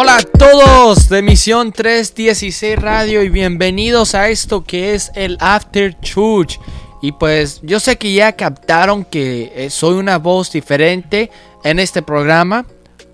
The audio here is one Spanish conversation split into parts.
Hola a todos de Misión 316 Radio y bienvenidos a esto que es el After Church. Y pues yo sé que ya captaron que eh, soy una voz diferente en este programa,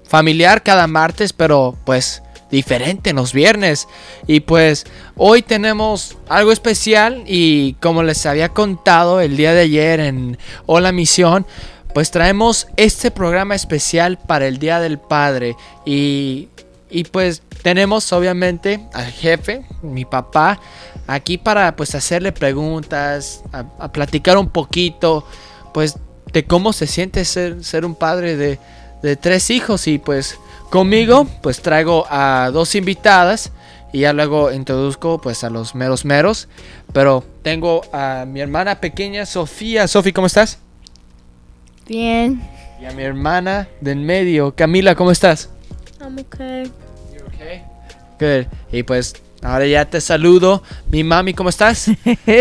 familiar cada martes, pero pues diferente en los viernes. Y pues hoy tenemos algo especial y como les había contado el día de ayer en Hola Misión, pues traemos este programa especial para el Día del Padre. Y, y pues tenemos obviamente al jefe, mi papá, aquí para pues hacerle preguntas, a, platicar un poquito, pues de cómo se siente ser, ser un padre de, de tres hijos y pues conmigo pues traigo a dos invitadas y ya luego introduzco pues a los meros meros. Pero tengo a mi hermana pequeña Sofía. Sofía, ¿cómo estás? Bien. Y a mi hermana del medio, Camila, ¿cómo estás? I'm okay. Y pues ahora ya te saludo. Mi mami, ¿cómo estás?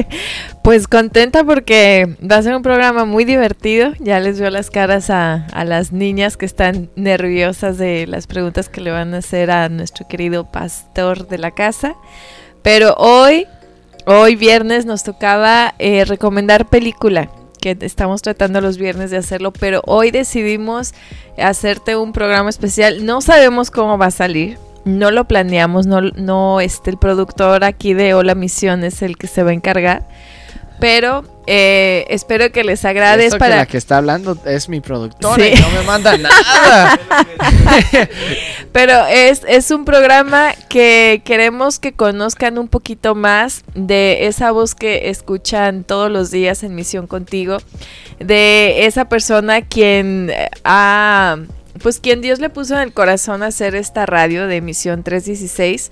pues contenta porque va a ser un programa muy divertido. Ya les veo las caras a, a, las niñas que están nerviosas de las preguntas que le van a hacer a nuestro querido pastor de la casa. Pero hoy, hoy viernes nos tocaba eh, recomendar película que estamos tratando los viernes de hacerlo, pero hoy decidimos hacerte un programa especial. No sabemos cómo va a salir, no lo planeamos, no, no este, el productor aquí de Hola Misión es el que se va a encargar. Pero eh, espero que les agrade. para... que la que está hablando es mi productora y no me manda nada. Pero es, es un programa que queremos que conozcan un poquito más de esa voz que escuchan todos los días en Misión Contigo. De esa persona quien ha pues quien Dios le puso en el corazón hacer esta radio de Misión 316.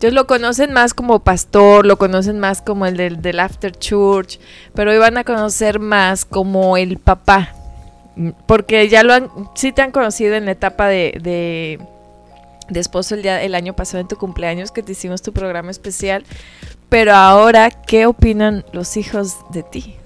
Entonces lo conocen más como pastor, lo conocen más como el del, After Church, pero hoy van a conocer más como el papá. Porque ya lo han, sí te han conocido en la etapa de, de, de esposo el, día, el año pasado en tu cumpleaños que te hicimos tu programa especial. Pero ahora, ¿qué opinan los hijos de ti?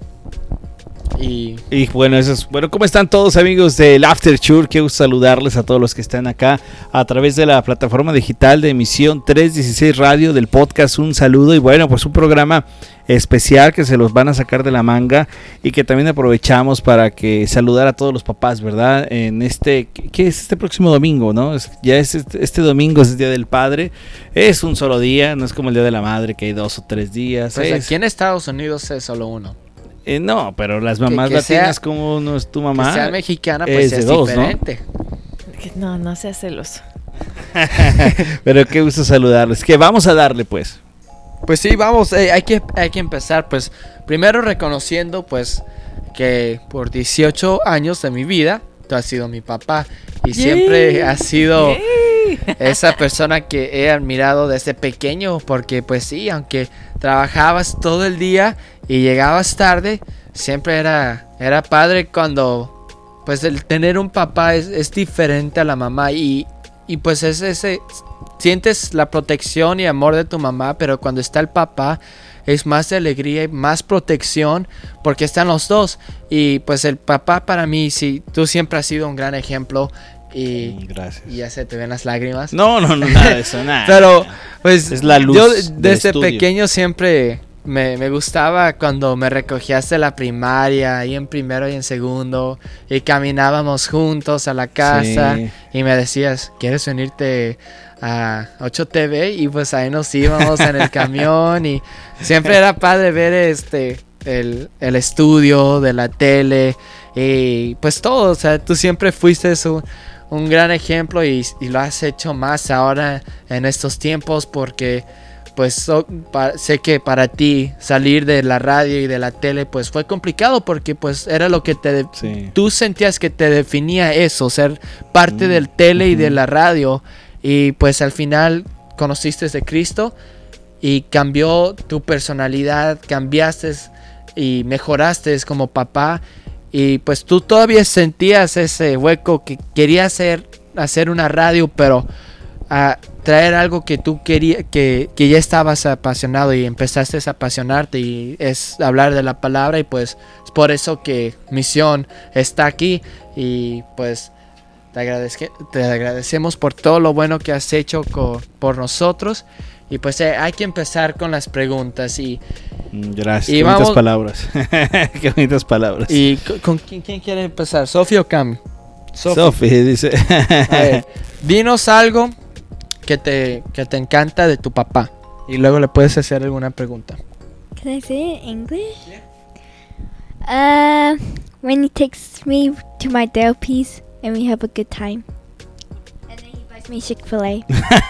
Y, bueno, eso es, bueno, ¿cómo están todos amigos del After Tour? Quiero saludarles a todos los que están acá a través de la plataforma digital de emisión 316 Radio del podcast. Un saludo y bueno, pues un programa especial que se los van a sacar de la manga y que también aprovechamos para que saludar a todos los papás, ¿verdad? En este, ¿qué es este próximo domingo, no? ya es este, este, domingo es el Día del Padre, es un solo día, no es como el Día de la Madre que hay dos o tres días. Pues aquí en Estados Unidos es solo uno. Eh, no, pero las mamás latinas como no es tu mamá. Que sea mexicana, pues es, diferente. ¿no? no, sea celoso. pero qué gusto saludarles. Que vamos a darle, pues. Pues sí, vamos, eh, hay, que, hay que empezar, pues, primero reconociendo, pues, que por 18 años de mi vida, tú has sido mi papá y siempre has sido esa persona que he admirado desde pequeño, porque pues sí, aunque trabajabas todo el día y llegabas tarde, siempre era, era padre cuando pues el tener un papá es, diferente a la mamá y, y pues es ese, sientes la protección y amor de tu mamá, pero cuando está el papá es más de alegría y más protección porque están los dos. Y pues el papá para mí, sí, tú siempre has sido un gran ejemplo. Y, mm, Gracias. y ya se te ven las lágrimas. No, no, no, nada de eso, nada. Pero pues es la luz yo desde pequeño siempre me, me, gustaba cuando me recogías de la primaria, ahí en primero y en segundo, y caminábamos juntos a la casa, y me decías, ¿quieres venirte a 8TV? Y pues ahí nos íbamos en el camión, y siempre era padre ver este, el, el estudio de la tele, y pues todo, o sea, tú siempre fuiste un, un gran ejemplo y, y lo has hecho más ahora en estos tiempos porque pues sé que para ti salir de la radio y de la tele pues fue complicado porque pues era lo que te tú sentías que te definía eso, ser parte mm, del tele y de la radio. Y pues al final conociste de Cristo y cambió tu personalidad, cambiaste y mejoraste como papá. Y pues tú todavía sentías ese hueco que querías hacer, hacer una radio pero a traer algo que tú querías, que, ya estabas apasionado y empezaste a apasionarte y es hablar de la palabra y pues es por eso que Misión está aquí y pues te, te agradecemos por todo lo bueno que has hecho por nosotros. Y pues eh, hay que empezar con las preguntas y... Mm, gracias, qué bonitas palabras. qué bonitas palabras. ¿Y con, quién, quiere empezar? ¿Sofía o Cam? Sofía dice... dinos algo que te, que te encanta de tu papá. Y luego le puedes hacer alguna pregunta. Can I say it in English? Uh, when he takes me to my therapies and we have a good time. And then he buys me Chick-fil-A.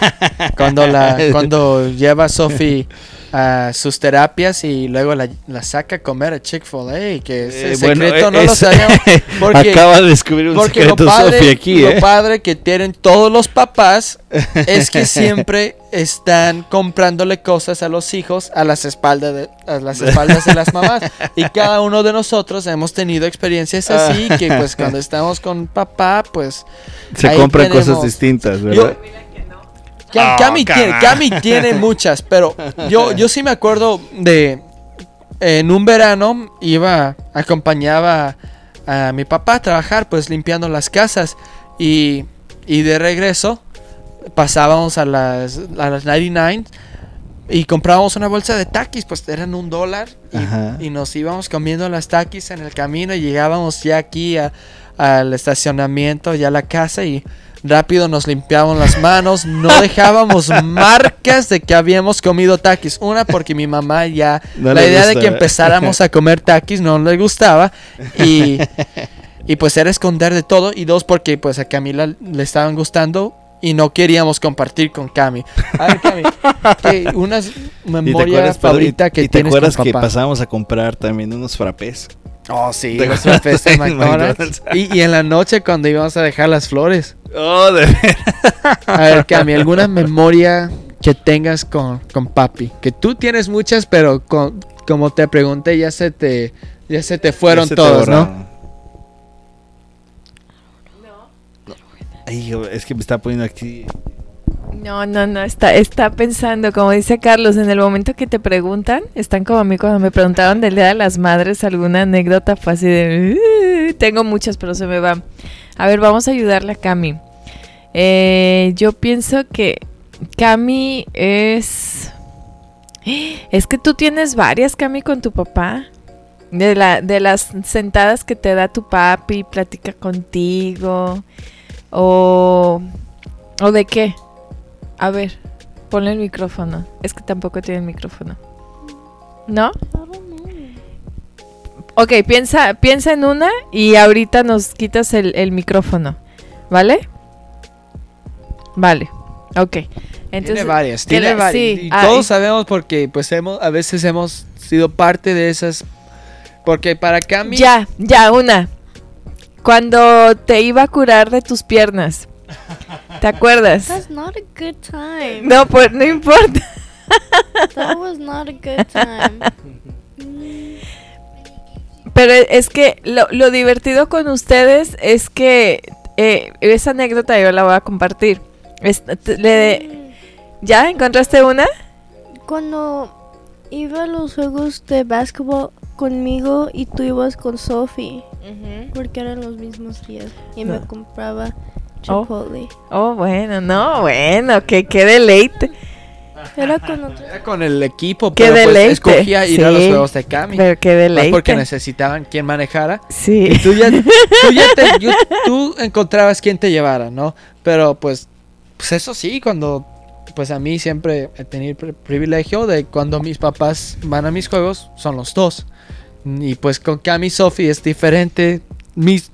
cuando la cuando lleva a Sophie a sus terapias y luego la, la saca a comer a Chick-fil-A, que ese eh, secreto no lo sabíamos. Porque, acaba de descubrir un secreto Sophie aquí. Lo ¿eh? padre que tienen todos los papás es que siempre están comprándole cosas a los hijos a las espaldas de, a las espaldas de las mamás. Y cada uno de nosotros hemos tenido experiencias así, que pues cuando estamos con papá, pues... Se compran cosas distintas, ¿verdad? Ah, Cami, tiene, muchas, pero yo, yo sí me acuerdo de. En un verano iba, acompañaba a mi papá a trabajar, pues limpiando las casas. Y, y de regreso pasábamos a las, a las 99 y comprábamos una bolsa de taquis, pues eran un dólar. Y, nos íbamos comiendo las taquis en el camino y llegábamos ya aquí al estacionamiento, ya a la casa y Rápido nos limpiábamos las manos, no dejábamos marcas de que habíamos comido taquis. Una porque mi mamá ya la idea de que empezáramos a comer taquis no le gustaba y, y pues era esconder de todo y dos porque pues a Camila le estaban gustando y no queríamos compartir con Cami. A ver, Cami, ¿qué, una memoria favorita que te acuerdas que pasábamos a comprar también unos frappés? Oh, sí, los McDonald's. Y, y en la noche cuando íbamos a dejar las flores. Oh, de A ver, Cami, ¿alguna memoria que tengas con, con papi? Que tú tienes muchas, pero como te pregunté, ya se te, ya se te fueron todos, ¿no? Ay, es que me está poniendo aquí. No, no, no, está, está pensando, como dice Carlos, en el momento que te preguntan, están como a mí cuando me preguntaron del Día de las Madres, alguna anécdota fácil de... tengo muchas, pero se me va. A ver, vamos a ayudarle a Cami. Eh, yo pienso que Cami es... Es que tú tienes varias, Cami, con tu papá. De, la, de las sentadas que te da tu papi, platica contigo. O... ¿O de qué? A ver, ponle el micrófono. Es que tampoco tiene el micrófono. ¿No? Ok, piensa, piensa en una y ahorita nos quitas el, micrófono. ¿Vale? Vale. Ok. Entonces, tiene varias, tiene varias. y todos sabemos porque pues hemos, a veces hemos sido parte de esas. Porque para Cami... Ya, ya, una. Cuando te iba a curar de tus piernas. ¿Te acuerdas? That's not a good time. No, pues no importa. That was not a good time. Pero es que lo, lo divertido con ustedes es que eh, esa anécdota yo la voy a compartir. le, ¿Ya encontraste una? Cuando iba a los juegos de básquetbol conmigo y tú ibas con Sophie, porque eran los mismos días y me compraba. Chipotle. Oh, bueno, no, bueno, que qué deleite. Era con, con el equipo, pero pues escogía ir a los juegos de Cami. Pero qué deleite. porque necesitaban quien manejara. Sí. Y tú ya, tú, ya te, tú encontrabas quien te llevara, ¿no? Pero pues, pues eso sí, cuando pues a mí siempre he tenido el privilegio de cuando mis papás van a mis juegos, son los dos. Y pues con Cami y Sophie es diferente. Mis,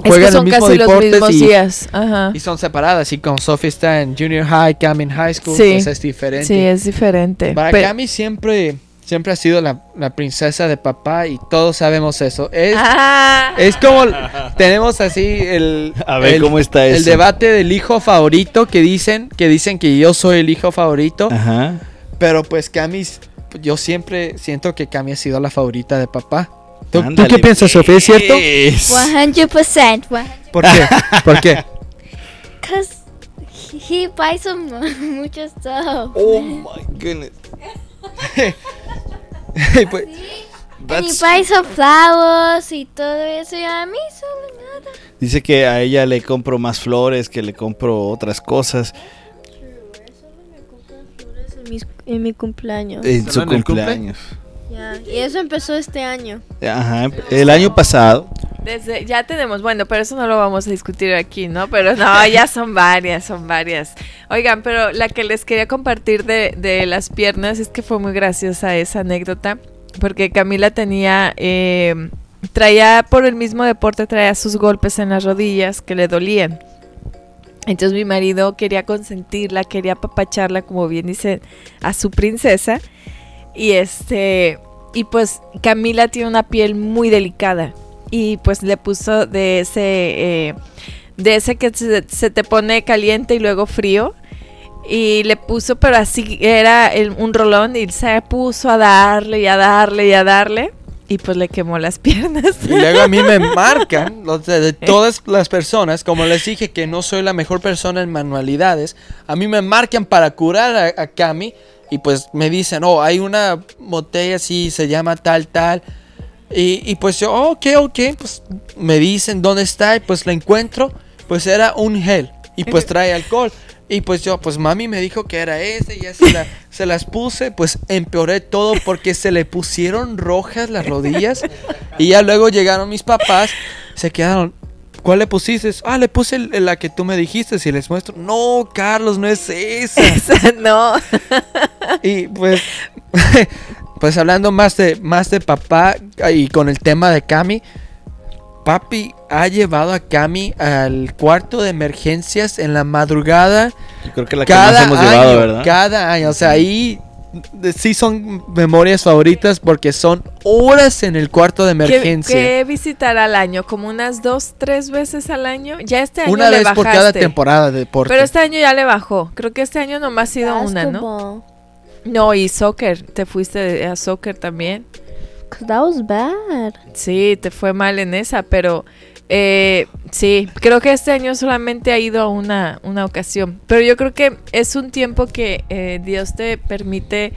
juegan es son el mismo casi los mismos y, días. y son separadas. Y con Sophie está en junior high, Cami en high school, sí. pues es diferente. Sí, es diferente. Para Cami siempre, siempre ha sido la, la, princesa de papá y todos sabemos eso. Es, ah. es como tenemos así el, A ver, ¿cómo está el debate del hijo favorito que dicen, que dicen que yo soy el hijo favorito. Ajá. Pero pues Cami, yo siempre siento que Cami ha sido la favorita de papá. ¿Tú, qué piensas, Sofía? ¿Es cierto? 100%. ¿Por qué? ¿Por qué? Because he buys some mucho stuff. Oh my goodness. pues, And he buys some flowers y todo eso. Y a mí solo Dice que a ella le compro más flores, que le compro otras cosas. En mi cumpleaños. En su cumpleaños. Y eso empezó este año. Ajá, el año pasado. Desde, ya tenemos, bueno, pero eso no lo vamos a discutir aquí, ¿no? Pero no, ya son varias, son varias. Oigan, pero la que les quería compartir de, de las piernas es que fue muy graciosa esa anécdota, porque Camila tenía, eh, traía por el mismo deporte, traía sus golpes en las rodillas que le dolían. Entonces mi marido quería consentirla, quería apapacharla, como bien dice, a su princesa. Y este, y pues Camila tiene una piel muy delicada y pues le puso de ese, eh, de ese que se, te pone caliente y luego frío. Y le puso, pero así era un rolón y se puso a darle y a darle y a darle. Y pues le quemó las piernas. Y luego a mí me marcan, de, todas las personas, como les dije que no soy la mejor persona en manualidades, a mí me marcan para curar a, a Cami y pues me dicen, oh, hay una botella así, se llama tal, tal. Y, pues yo, oh, ok, ok, pues me dicen dónde está y pues la encuentro. Pues era un gel y pues trae alcohol. Y pues yo, pues mami me dijo que era ese, y ya se, se las puse, pues empeoré todo porque se le pusieron rojas las rodillas. Y ya luego llegaron mis papás, se quedaron, ¿Cuál le pusiste? Ah, le puse la que tú me dijiste. Si les muestro. No, Carlos, no es esa. Esa no. y pues Pues hablando más de, más de papá y con el tema de Cami, papi ha llevado a Cami al cuarto de emergencias en la madrugada. Yo creo que la cada que hemos año, llevado, ¿verdad? Cada año, o sea, ahí sí son memorias favoritas porque son horas en el cuarto de emergencia. ¿Qué, qué visitar al año? ¿Como unas dos, tres veces al año? Ya este año Una vez por cada temporada de deporte. Pero este año ya le bajó. Creo que este año nomás ha sido una, ¿no? No, y soccer. Te fuiste a soccer también. That was bad. Sí, te fue mal en esa, pero eh, sí, creo que este año solamente ha ido a una, una ocasión. Pero yo creo que es un tiempo que eh, Dios te permite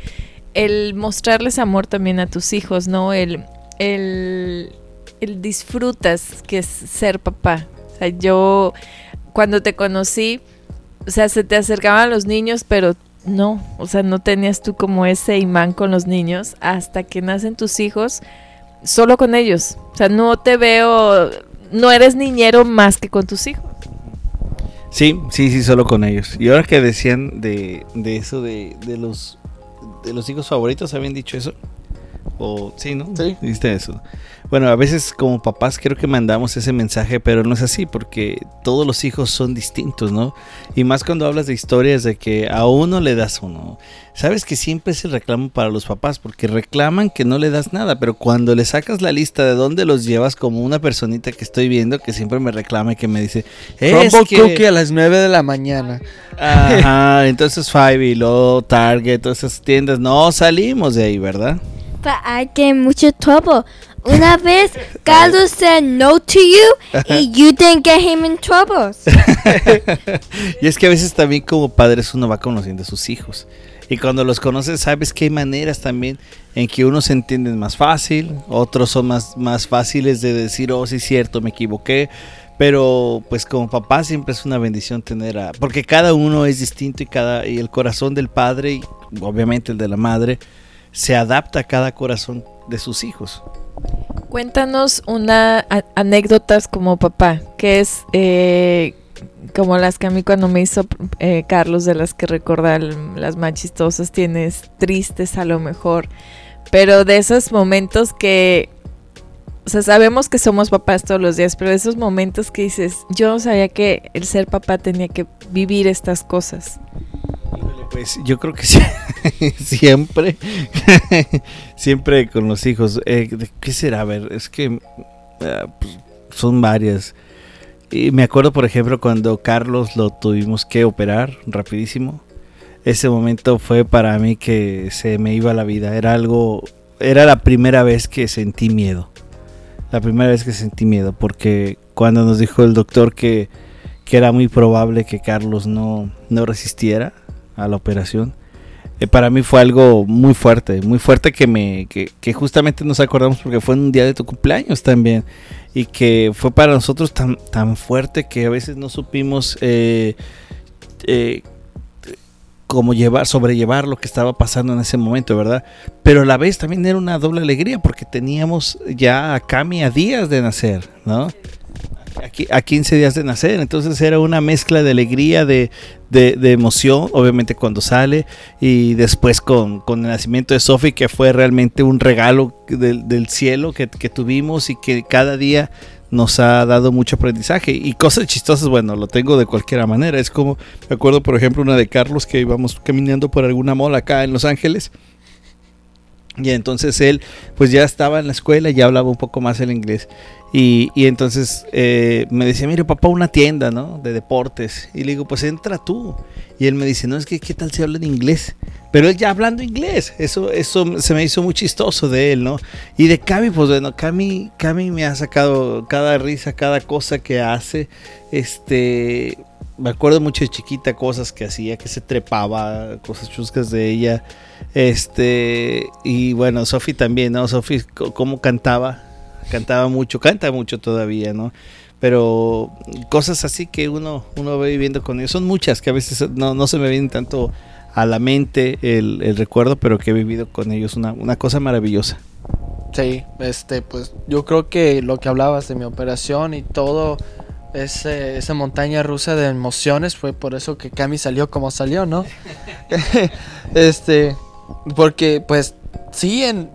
el mostrarles amor también a tus hijos, ¿no? El, el, el disfrutas que es ser papá. O sea, yo cuando te conocí, o sea, se te acercaban los niños, pero no, o sea, no tenías tú como ese imán con los niños hasta que nacen tus hijos solo con ellos. O sea, no te veo, no eres niñero más que con tus hijos. Sí, sí, sí, solo con ellos. Y ahora que decían de, de eso de, de los de los hijos favoritos, ¿habían dicho eso? O sí, ¿no? Sí. ¿Viste eso? Bueno, a veces como papás creo que mandamos ese mensaje, pero no es así porque todos los hijos son distintos, ¿no? Y más cuando hablas de historias de que a uno le das uno. Sabes que siempre es el reclamo para los papás porque reclaman que no le das nada, pero cuando le sacas la lista de dónde los llevas como una personita que estoy viendo que siempre me reclama y que me dice, es que... Cookie a las 9 de la mañana. Ajá, entonces Five y luego Target, todas esas tiendas, no salimos de ahí, ¿verdad? hay que mucho trouble. Una vez Carlos said no to you y you didn't get him in trouble. y es que a veces también como padres uno va conociendo a sus hijos. Y cuando los conoces sabes que hay maneras también en que unos se entienden más fácil, otros son más, más fáciles de decir, oh sí es cierto, me equivoqué. Pero pues como papá siempre es una bendición tener a... Porque cada uno es distinto y, cada, y el corazón del padre y obviamente el de la madre se adapta a cada corazón de sus hijos. Cuéntanos una anécdotas como papá, que es eh, como las que a mí cuando me hizo eh, Carlos, de las que recordar las más chistosas, tienes tristes a lo mejor, pero de esos momentos que, o sea, sabemos que somos papás todos los días, pero de esos momentos que dices, yo no sabía que el ser papá tenía que vivir estas cosas. Pues yo creo que siempre, siempre con los hijos. Eh, ¿Qué será? A ver, es que ah, pues, son varias. Y me acuerdo, por ejemplo, cuando Carlos lo tuvimos que operar rapidísimo. Ese momento fue para mí que se me iba la vida. Era algo, era la primera vez que sentí miedo. La primera vez que sentí miedo, porque cuando nos dijo el doctor que, que era muy probable que Carlos no, no resistiera, a la operación. eh, para mí fue algo muy fuerte, muy fuerte que me que, justamente nos acordamos porque fue en un día de tu cumpleaños también y que fue para nosotros tan, tan fuerte que a veces no supimos eh, eh, cómo llevar, sobrellevar lo que estaba pasando en ese momento, ¿verdad? Pero a la vez también era una doble alegría porque teníamos ya a Cami a días de nacer, ¿no? A 15 días de nacer. Entonces era una mezcla de alegría, de, emoción, obviamente cuando sale, y después con, el nacimiento de Sophie, que fue realmente un regalo del, cielo que, tuvimos y que cada día nos ha dado mucho aprendizaje. Y cosas chistosas, bueno, lo tengo de cualquier manera. Es como, me acuerdo por ejemplo una de Carlos que íbamos caminando por alguna mola acá en Los Ángeles. Y entonces él pues ya estaba en la escuela, ya hablaba un poco más el inglés. Y, entonces eh, me decía, mire papá, una tienda, ¿no? De deportes. Y le digo, pues entra tú. Y él me dice, no, es que qué tal si habla en inglés. Pero él ya hablando inglés. Eso, eso se me hizo muy chistoso de él, ¿no? Y de Cami, pues bueno, Cami, Cami me ha sacado cada risa, cada cosa que hace. Este, me acuerdo mucho de chiquita cosas que hacía, que se trepaba, cosas chuscas de ella. Este, y bueno, Sofi también, ¿no? Sofi, cómo cantaba cantaba mucho, canta mucho todavía, ¿no? Pero cosas así que uno, uno va viviendo con ellos, son muchas que a veces no, se me vienen tanto a la mente el, recuerdo, pero que he vivido con ellos, una, una cosa maravillosa. Sí, este, pues yo creo que lo que hablabas de mi operación y todo ese, esa montaña rusa de emociones fue por eso que Cami salió como salió, ¿no? este, porque pues sí, en,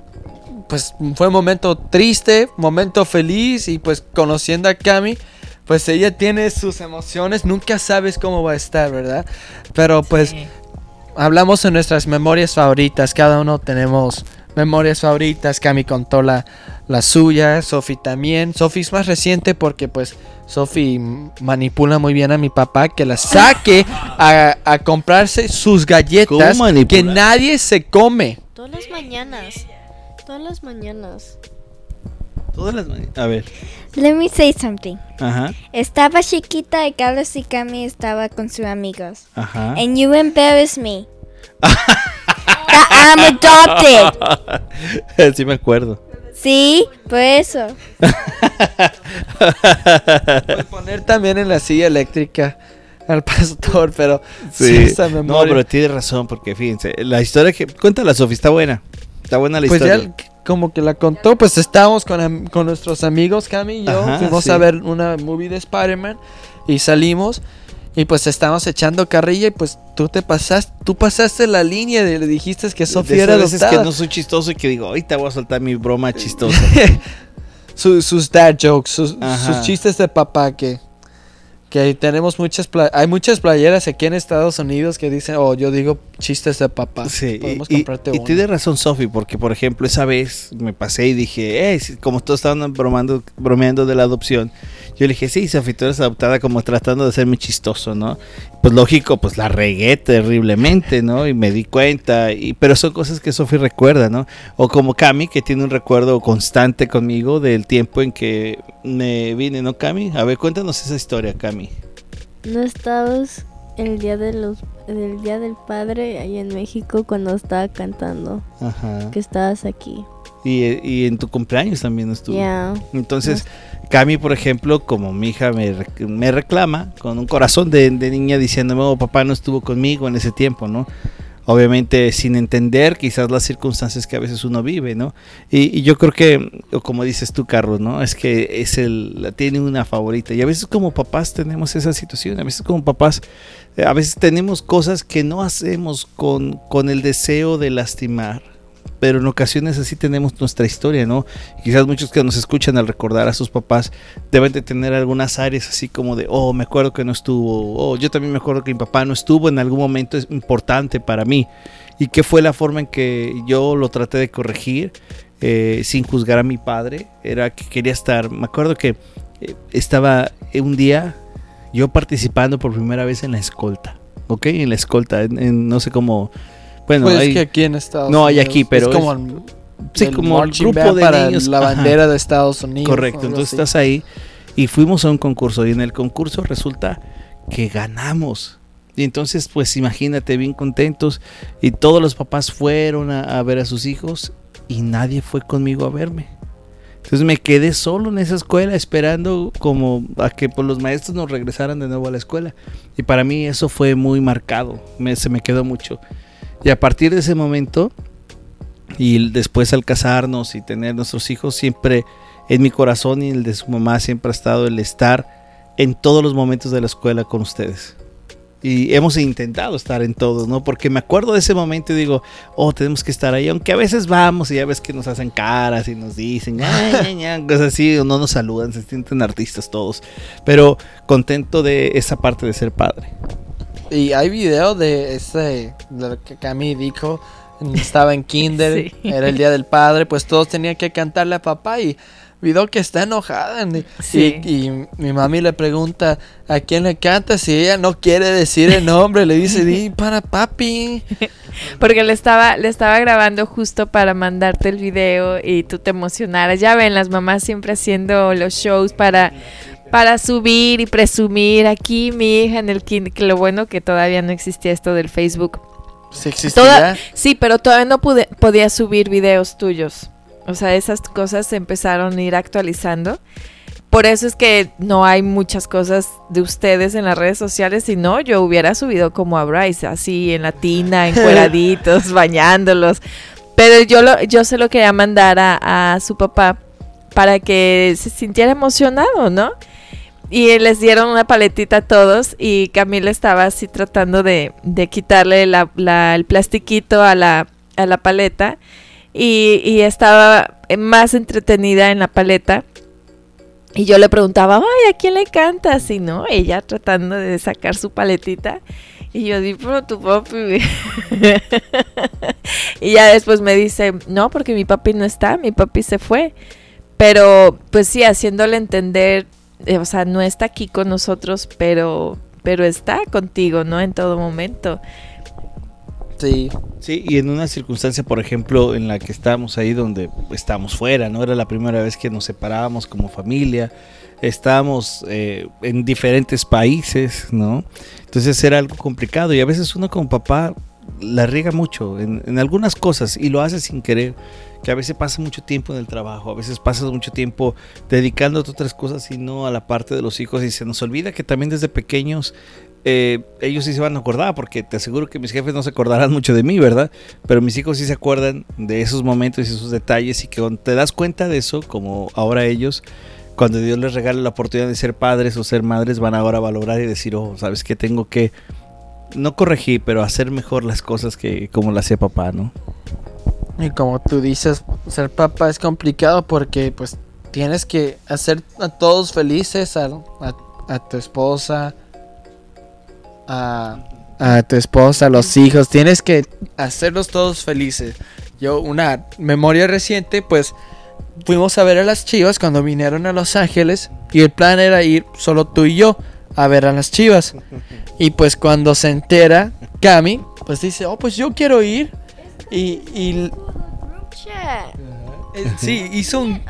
pues fue un momento triste, momento feliz y pues conociendo a Cami, pues ella tiene sus emociones, nunca sabes cómo va a estar, ¿verdad? Pero pues hablamos en nuestras memorias favoritas, cada uno tenemos memorias favoritas, Cami contó la, la suya, Sofi también, Sofi es más reciente porque pues Sofi manipula muy bien a mi papá que la saque a, a comprarse sus galletas que nadie se come. Todas las mañanas. Todas las mañanas. Todas las mañanas. A ver. Let me say something. Ajá. Estaba chiquita y Carlos y Cami estaba con sus amigos. Ajá. And you embarrass me. That I'm adopted. Sí me acuerdo. Sí, por eso. Voy poner también en la silla eléctrica al pastor, pero sí, esa memoria. No, pero tiene razón, porque fíjense, la historia que cuenta la Sofía está buena. Está buena la pues historia. ya como que la contó, pues estábamos con, con nuestros amigos, Cami y yo. fuimos a ver una movie de Spider-Man y salimos. Y pues estábamos echando carrilla y pues tú te pasaste, tú pasaste la línea de le dijiste que Sofía era veces que no soy chistoso y que digo, ahorita voy a soltar mi broma chistosa. sus dad jokes, sus, sus, chistes de papá que que tenemos muchas hay muchas playeras aquí en Estados Unidos que dicen, oh, yo digo chistes de papá. Sí, Podemos y, comprarte y, tienes razón, Sofi, porque por ejemplo, esa vez me pasé y dije, eh, como todos estaban bromando, bromeando de la adopción, yo le dije, sí, Sofi, tú eres adoptada como tratando de hacerme chistoso, ¿no? Pues lógico, pues la regué terriblemente, ¿no? Y me di cuenta, y, pero son cosas que Sofi recuerda, ¿no? O como Cami, que tiene un recuerdo constante conmigo del tiempo en que me vine, ¿no, Cami? A ver, cuéntanos esa historia, Cami. ¿No estabas el día de los el día del padre ahí en México cuando estaba cantando? Ajá. Que estabas aquí. Y, en tu cumpleaños también estuvo. Yeah. Entonces, Cami, por ejemplo, como mi hija me, me reclama con un corazón de, de niña diciéndome, oh, papá no estuvo conmigo en ese tiempo, ¿no? Obviamente sin entender quizás las circunstancias que a veces uno vive, ¿no? Y, yo creo que, como dices tú, Carlos, ¿no? Es que es el, tiene una favorita. Y a veces como papás tenemos esa situación, a veces como papás, eh, a veces tenemos cosas que no hacemos con, con el deseo de lastimar pero en ocasiones así tenemos nuestra historia, ¿no? Quizás muchos que nos escuchan al recordar a sus papás deben de tener algunas áreas así como de, oh, me acuerdo que no estuvo, oh, yo también me acuerdo que mi papá no estuvo en algún momento es importante para mí. Y qué fue la forma en que yo lo traté de corregir eh, sin juzgar a mi padre, era que quería estar, me acuerdo que eh, estaba un día yo participando por primera vez en la escolta, ¿ok? En la escolta, no sé cómo bueno, pues que aquí en Estados No, hay aquí, pero. Es como, el, como el grupo de para niños. La bandera de Estados Unidos. Correcto, entonces estás ahí y fuimos a un concurso y en el concurso resulta que ganamos. Y entonces, pues imagínate, bien contentos. Y todos los papás fueron a, ver a sus hijos y nadie fue conmigo a verme. Entonces me quedé solo en esa escuela esperando como a que pues, los maestros nos regresaran de nuevo a la escuela. Y para mí eso fue muy marcado, se me quedó mucho. Y a partir de ese momento, y después al casarnos y tener nuestros hijos, siempre en mi corazón y el de su mamá siempre ha estado el estar en todos los momentos de la escuela con ustedes y hemos intentado estar en todos, ¿no? Porque me acuerdo de ese momento y digo, oh, tenemos que estar ahí, aunque a veces vamos y ya ves que nos hacen caras y nos dicen, cosas así, o no nos saludan, se sienten artistas todos, pero contento de esa parte de ser padre. Y hay video de ese, de lo que Cami dijo, estaba en kinder, era el día del padre, pues todos tenían que cantarle a papá y video que está enojada. Y, mi mami le pregunta a quién le canta. Si ella no quiere decir el nombre, le dice, di para papi. Porque le estaba, le estaba grabando justo para mandarte el video y tú te emocionaras. Ya ven, las mamás siempre haciendo los shows para, para subir y presumir aquí mi hija en el que lo bueno que todavía no existía esto del Facebook. Sí, existía. sí, pero todavía no pude, podía subir videos tuyos. O sea, esas cosas se empezaron a ir actualizando. Por eso es que no hay muchas cosas de ustedes en las redes sociales, si no, yo hubiera subido como a Bryce, así en la tina, encueraditos, bañándolos. Pero yo, lo, yo se lo quería mandar a, su papá para que se sintiera emocionado, ¿no? Y les dieron una paletita a todos y Camila estaba así tratando de, quitarle el plastiquito a la, a la paleta y, estaba más entretenida en la paleta. Y yo le preguntaba, ay, ¿a quién le cantas? Y no, ella tratando de sacar su paletita. Y yo di, pero tu papi. y ya después me dice, no, porque mi papi no está, mi papi se fue. Pero, pues sí, haciéndole entender, eh, o sea, no está aquí con nosotros, pero, pero está contigo, ¿no? En todo momento. Sí. Sí, y en una circunstancia, por ejemplo, en la que estábamos ahí donde estábamos fuera, ¿no? Era la primera vez que nos separábamos como familia, estábamos eh, en diferentes países, ¿no? Entonces era algo complicado y a veces uno como papá la riega mucho en, en, algunas cosas y lo hace sin querer, que a veces pasa mucho tiempo en el trabajo, a veces pasas mucho tiempo dedicándote a otras cosas y no a la parte de los hijos y se nos olvida que también desde pequeños eh, ellos sí se van a acordar, porque te aseguro que mis jefes no se acordarán mucho de mí, ¿verdad? Pero mis hijos sí se acuerdan de esos momentos y esos detalles y que cuando te das cuenta de eso, como ahora ellos, cuando Dios les regala la oportunidad de ser padres o ser madres, van ahora a valorar y decir, oh, sabes que tengo que, no corregir, pero hacer mejor las cosas que como lo hacía papá, ¿no? Y como tú dices, ser papá es complicado porque pues tienes que hacer a todos felices, a, a tu esposa, a, tu esposa, a los hijos. Tienes que hacerlos todos felices. Yo, una memoria reciente, pues fuimos a ver a las chivas cuando vinieron a Los Ángeles y el plan era ir solo tú y yo a ver a las chivas. Y pues cuando se entera Cami, pues dice, oh, pues yo quiero ir. Y... y eh, sí, hizo un...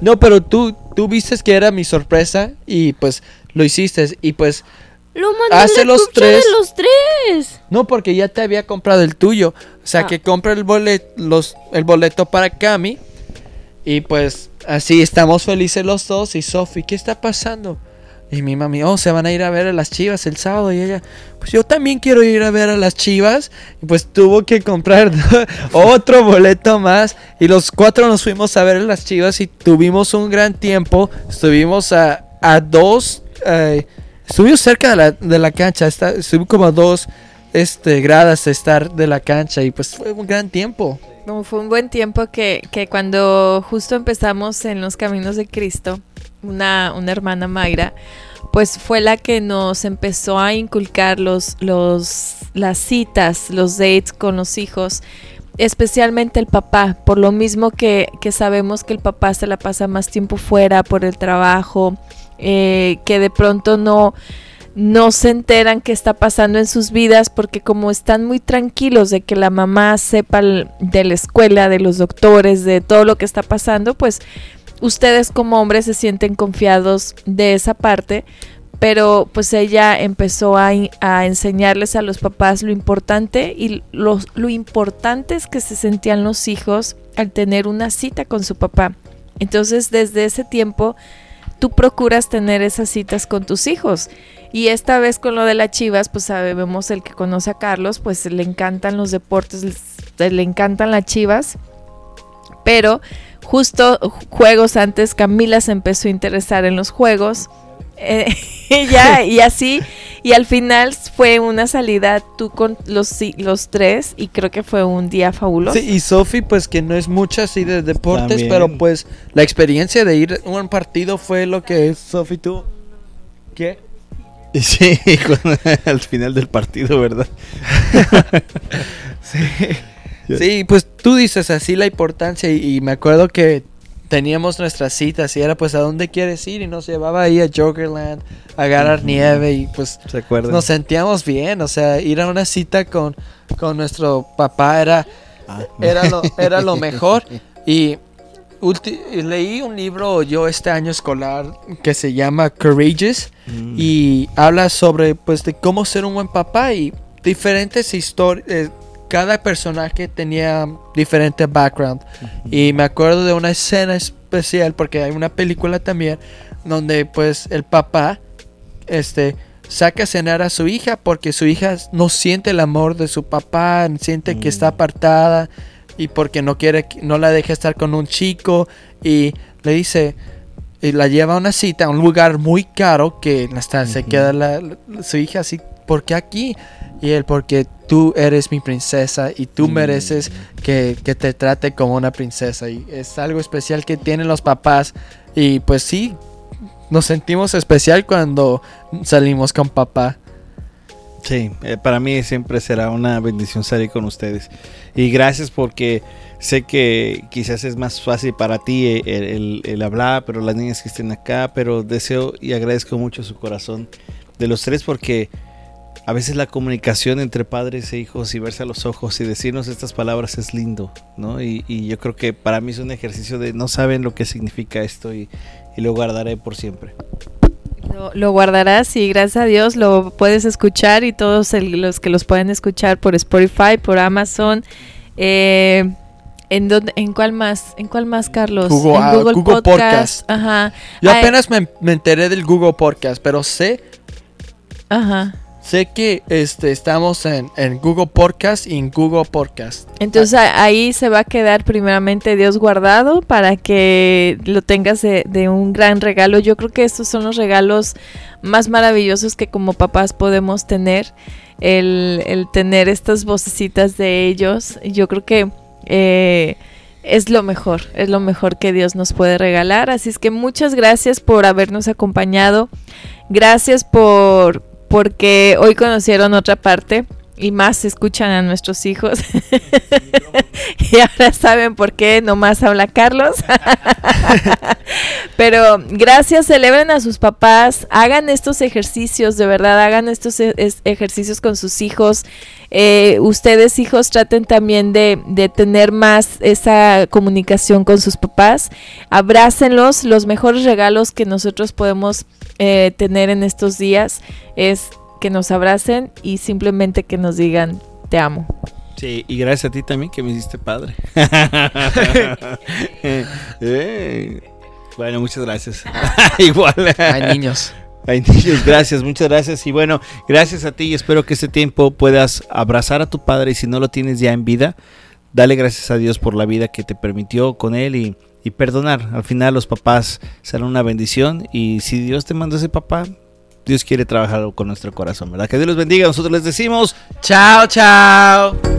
No, pero tú, tú viste que era mi sorpresa y pues lo hiciste. Y pues lo mandé los tres. De los tres. No, porque ya te había comprado el tuyo. O sea, ah. que compra el boleto, los, el boleto para Cami. Y pues así estamos felices los dos. Y Sofi, ¿qué está pasando? Y mi mami, oh, se van a ir a ver a las chivas el sábado. Y ella, pues yo también quiero ir a ver a las chivas. Y pues tuvo que comprar otro boleto más. Y los cuatro nos fuimos a ver a las chivas y tuvimos un gran tiempo. Estuvimos a, a dos. Eh, Estuve cerca de la, de la cancha, está, estuve como a dos este, gradas de estar de la cancha y pues fue un gran tiempo. fue un buen tiempo que, que, cuando justo empezamos en los caminos de Cristo, una, una hermana Mayra, pues fue la que nos empezó a inculcar los, los, las citas, los dates con los hijos, especialmente el papá, por lo mismo que, que sabemos que el papá se la pasa más tiempo fuera por el trabajo, eh, que de pronto no, no se enteran qué está pasando en sus vidas porque como están muy tranquilos de que la mamá sepa de la escuela, de los doctores, de todo lo que está pasando, pues ustedes como hombres se sienten confiados de esa parte, pero pues ella empezó a, enseñarles a los papás lo importante y los, lo importante es que se sentían los hijos al tener una cita con su papá. Entonces desde ese tiempo tú procuras tener esas citas con tus hijos. Y esta vez con lo de las chivas, pues sabemos el que conoce a Carlos, pues le encantan los deportes, le encantan las chivas. Pero justo juegos antes Camila se empezó a interesar en los juegos eh, y así, y al final fue una salida tú con los, los tres y creo que fue un día fabuloso. Sí, y Sofi pues que no es mucha así de deportes, pero pues la experiencia de ir a un partido fue lo que Sofi tú... ¿Qué? Sí, al final del partido, ¿verdad? sí. sí, pues tú dices así la importancia y me acuerdo que teníamos nuestras citas y era pues a dónde quieres ir y nos llevaba ahí a Jokerland a agarrar nieve y pues nos sentíamos bien, o sea, ir a una cita con, con nuestro papá era, ah. era, lo, era lo mejor y leí un libro yo este año escolar que se llama Courageous mm. y habla sobre pues de cómo ser un buen papá y diferentes historias eh, cada personaje tenía diferente background. Y me acuerdo de una escena especial, porque hay una película también, donde pues el papá, este, saca a cenar a su hija porque su hija no siente el amor de su papá, siente que está mm. apartada y porque no quiere, no la deja estar con un chico y le dice, y la lleva a una cita a un lugar muy caro que hasta se queda su hija así, ¿por qué aquí? Y él, porque tú eres mi princesa y tú mm. mereces que, te trate como una princesa. Y es algo especial que tienen los papás. Y pues sí, nos sentimos especial cuando salimos con papá. Sí, eh, para mí siempre será una bendición salir con ustedes. Y gracias porque sé que quizás es más fácil para ti eh, el, el, hablar, pero las niñas que estén acá, pero deseo y agradezco mucho su corazón de los tres porque a veces la comunicación entre padres e hijos y verse a los ojos y decirnos estas palabras es lindo, ¿no? Y, yo creo que para mí es un ejercicio de no saben lo que significa esto y, lo guardaré por siempre. Lo, guardarás y gracias a Dios lo puedes escuchar y todos los que los pueden escuchar por Spotify, por Amazon. Eh, ¿En, dónde, ¿En cuál más? ¿En cuál más, Carlos? Google, en ah, Google, Podcast. Ajá. Yo apenas me, me enteré del Google Podcast, pero sé Ajá. Sé que este, estamos en, Google Podcast y en Google Podcast. Entonces ahí se va a quedar primeramente Dios guardado para que lo tengas de, un gran regalo. Yo creo que estos son los regalos más maravillosos que como papás podemos tener. El, tener estas vocecitas de ellos. Yo creo que... Eh, es lo mejor, es lo mejor que Dios nos puede regalar. Así es que muchas gracias por habernos acompañado. Gracias por, porque hoy conocieron otra parte y más escuchan a nuestros hijos. y ahora saben por qué nomás habla Carlos. Pero gracias, celebren a sus papás, hagan estos ejercicios, de verdad, hagan estos e-, ejercicios con sus hijos. Eh, ustedes, hijos, traten también de, de, tener más esa comunicación con sus papás. Abrácenlos. Los mejores regalos que nosotros podemos eh, tener en estos días es que nos abracen y simplemente que nos digan te amo. Sí, y gracias a ti también que me hiciste padre. Eh, bueno, muchas gracias. Igual. Hay niños. Hay niños, gracias, muchas gracias. Y bueno, gracias a ti y espero que este tiempo puedas abrazar a tu padre y si no lo tienes ya en vida, dale gracias a Dios por la vida que te permitió con él y y perdonar. Al final los papás serán una bendición y si Dios te manda ese papá, Dios quiere trabajar con nuestro corazón, ¿verdad? Que Dios los bendiga. Nosotros les decimos, chao, chao.